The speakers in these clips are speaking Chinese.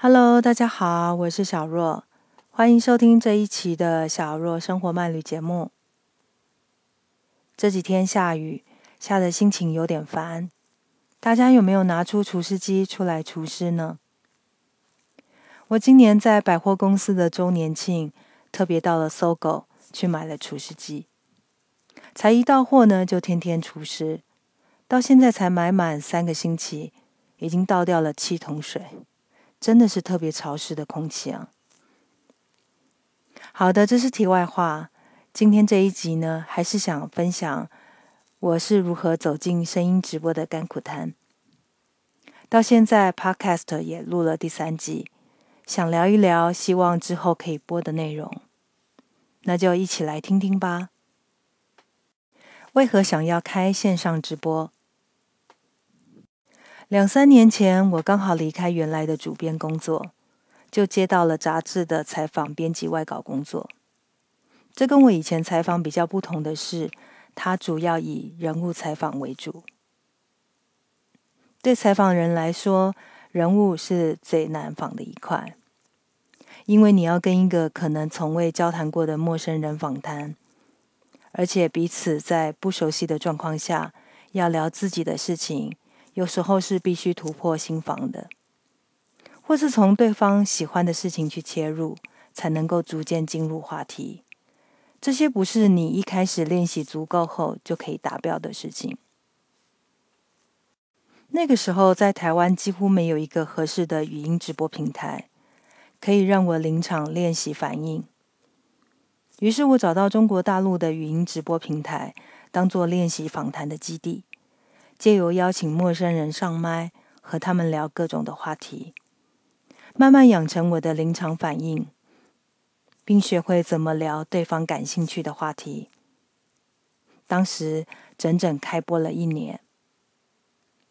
Hello，大家好，我是小若，欢迎收听这一期的小若生活漫旅节目。这几天下雨，下的心情有点烦，大家有没有拿出除湿机出来除湿呢？我今年在百货公司的周年庆，特别到了搜狗去买了除湿机，才一到货呢，就天天除湿，到现在才买满三个星期，已经倒掉了七桶水。真的是特别潮湿的空气啊！好的，这是题外话。今天这一集呢，还是想分享我是如何走进声音直播的甘苦谈。到现在，Podcast 也录了第三集，想聊一聊，希望之后可以播的内容。那就一起来听听吧。为何想要开线上直播？两三年前，我刚好离开原来的主编工作，就接到了杂志的采访编辑外稿工作。这跟我以前采访比较不同的是，它主要以人物采访为主。对采访人来说，人物是最难访的一块，因为你要跟一个可能从未交谈过的陌生人访谈，而且彼此在不熟悉的状况下要聊自己的事情。有时候是必须突破心防的，或是从对方喜欢的事情去切入，才能够逐渐进入话题。这些不是你一开始练习足够后就可以达标的事情。那个时候在台湾几乎没有一个合适的语音直播平台，可以让我临场练习反应。于是我找到中国大陆的语音直播平台，当做练习访谈的基地。借由邀请陌生人上麦，和他们聊各种的话题，慢慢养成我的临场反应，并学会怎么聊对方感兴趣的话题。当时整整开播了一年，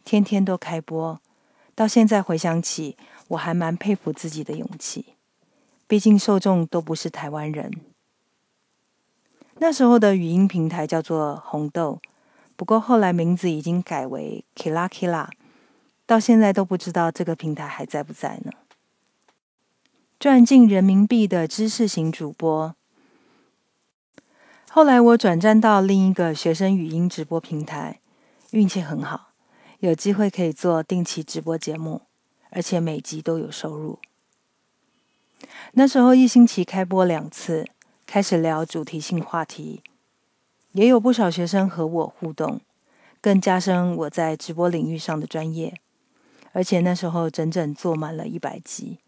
天天都开播。到现在回想起，我还蛮佩服自己的勇气，毕竟受众都不是台湾人。那时候的语音平台叫做红豆。不过后来名字已经改为 Kila Kila，到现在都不知道这个平台还在不在呢。赚进人民币的知识型主播。后来我转战到另一个学生语音直播平台，运气很好，有机会可以做定期直播节目，而且每集都有收入。那时候一星期开播两次，开始聊主题性话题。也有不少学生和我互动，更加深我在直播领域上的专业。而且那时候整整做满了一百集，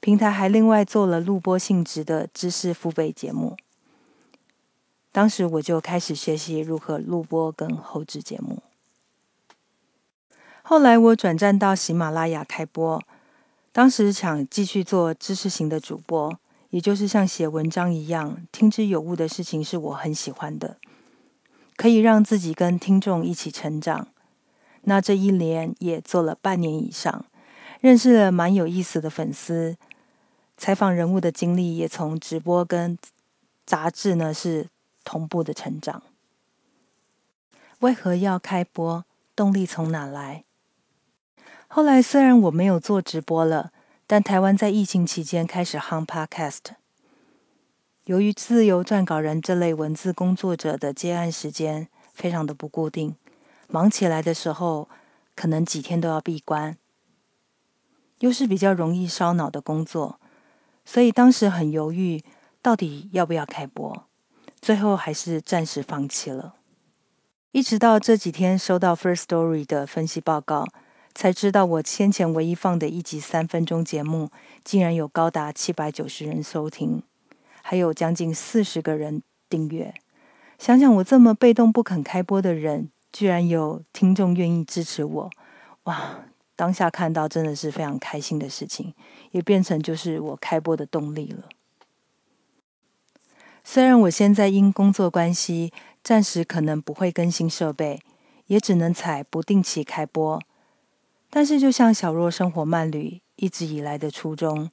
平台还另外做了录播性质的知识付费节目。当时我就开始学习如何录播跟后置节目。后来我转战到喜马拉雅开播，当时想继续做知识型的主播。也就是像写文章一样，听之有物的事情是我很喜欢的，可以让自己跟听众一起成长。那这一年也做了半年以上，认识了蛮有意思的粉丝，采访人物的经历也从直播跟杂志呢是同步的成长。为何要开播？动力从哪来？后来虽然我没有做直播了。但台湾在疫情期间开始夯 Podcast，由于自由撰稿人这类文字工作者的接案时间非常的不固定，忙起来的时候可能几天都要闭关，又是比较容易烧脑的工作，所以当时很犹豫，到底要不要开播，最后还是暂时放弃了。一直到这几天收到 First Story 的分析报告。才知道我先前唯一放的一集三分钟节目，竟然有高达七百九十人收听，还有将近四十个人订阅。想想我这么被动不肯开播的人，居然有听众愿意支持我，哇！当下看到真的是非常开心的事情，也变成就是我开播的动力了。虽然我现在因工作关系，暂时可能不会更新设备，也只能采不定期开播。但是，就像小若生活慢旅一直以来的初衷，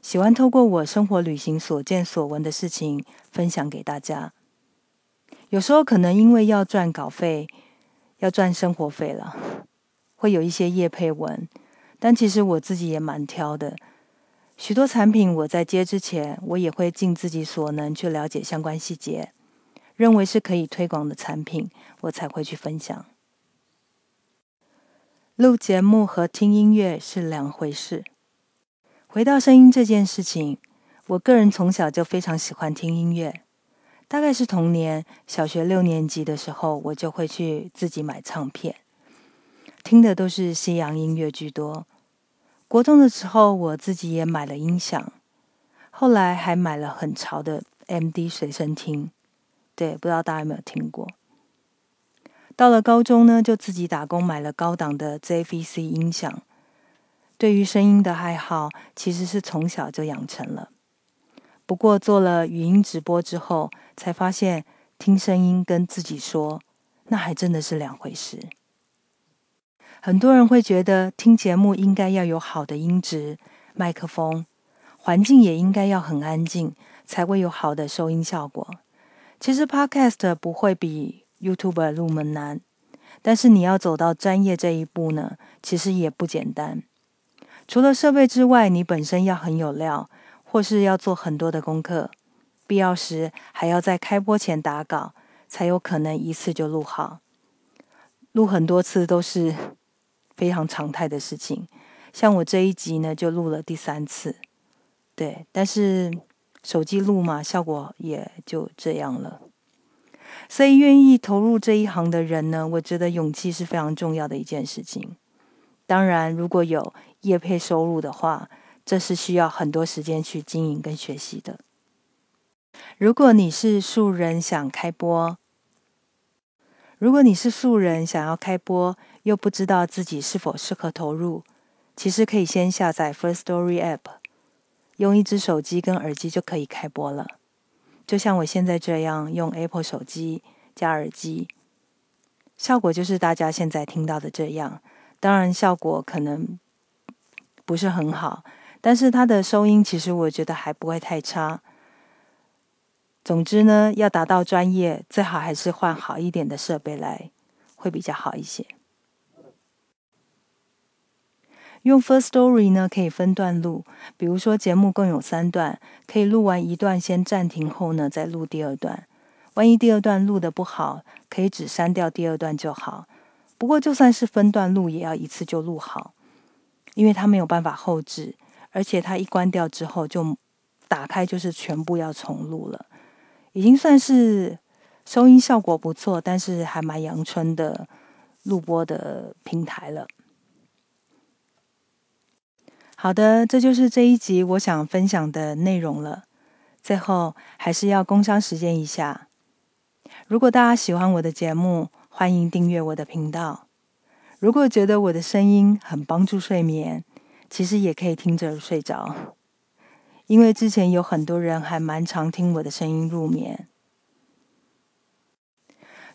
喜欢透过我生活旅行所见所闻的事情分享给大家。有时候可能因为要赚稿费，要赚生活费了，会有一些业配文，但其实我自己也蛮挑的。许多产品我在接之前，我也会尽自己所能去了解相关细节，认为是可以推广的产品，我才会去分享。录节目和听音乐是两回事。回到声音这件事情，我个人从小就非常喜欢听音乐，大概是童年小学六年级的时候，我就会去自己买唱片，听的都是西洋音乐居多。国中的时候，我自己也买了音响，后来还买了很潮的 MD 随身听，对，不知道大家有没有听过。到了高中呢，就自己打工买了高档的 JVC 音响。对于声音的爱好，其实是从小就养成了。不过做了语音直播之后，才发现听声音跟自己说，那还真的是两回事。很多人会觉得听节目应该要有好的音质、麦克风，环境也应该要很安静，才会有好的收音效果。其实 Podcast 不会比 YouTube 入门难，但是你要走到专业这一步呢，其实也不简单。除了设备之外，你本身要很有料，或是要做很多的功课，必要时还要在开播前打稿，才有可能一次就录好。录很多次都是。非常常态的事情，像我这一集呢，就录了第三次，对，但是手机录嘛，效果也就这样了。所以，愿意投入这一行的人呢，我觉得勇气是非常重要的一件事情。当然，如果有业配收入的话，这是需要很多时间去经营跟学习的。如果你是素人想开播，如果你是素人想要开播，又不知道自己是否适合投入，其实可以先下载 First Story App，用一只手机跟耳机就可以开播了。就像我现在这样用 Apple 手机加耳机，效果就是大家现在听到的这样。当然效果可能不是很好，但是它的收音其实我觉得还不会太差。总之呢，要达到专业，最好还是换好一点的设备来，会比较好一些。用 First Story 呢，可以分段录，比如说节目共有三段，可以录完一段先暂停后呢，再录第二段。万一第二段录的不好，可以只删掉第二段就好。不过就算是分段录，也要一次就录好，因为它没有办法后置，而且它一关掉之后就打开就是全部要重录了。已经算是收音效果不错，但是还蛮阳春的录播的平台了。好的，这就是这一集我想分享的内容了。最后还是要工商时间一下，如果大家喜欢我的节目，欢迎订阅我的频道。如果觉得我的声音很帮助睡眠，其实也可以听着睡着，因为之前有很多人还蛮常听我的声音入眠。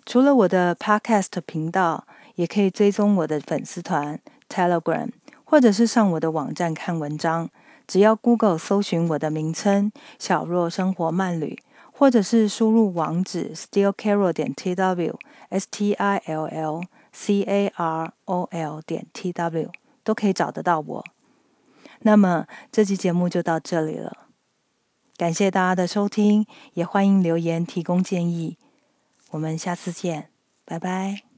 除了我的 Podcast 频道，也可以追踪我的粉丝团 Telegram。或者是上我的网站看文章，只要 Google 搜寻我的名称“小若生活慢旅”，或者是输入网址 stillcarol 点 tw，s t i l l c a r o l 点 t w，都可以找得到我。那么这期节目就到这里了，感谢大家的收听，也欢迎留言提供建议。我们下次见，拜拜。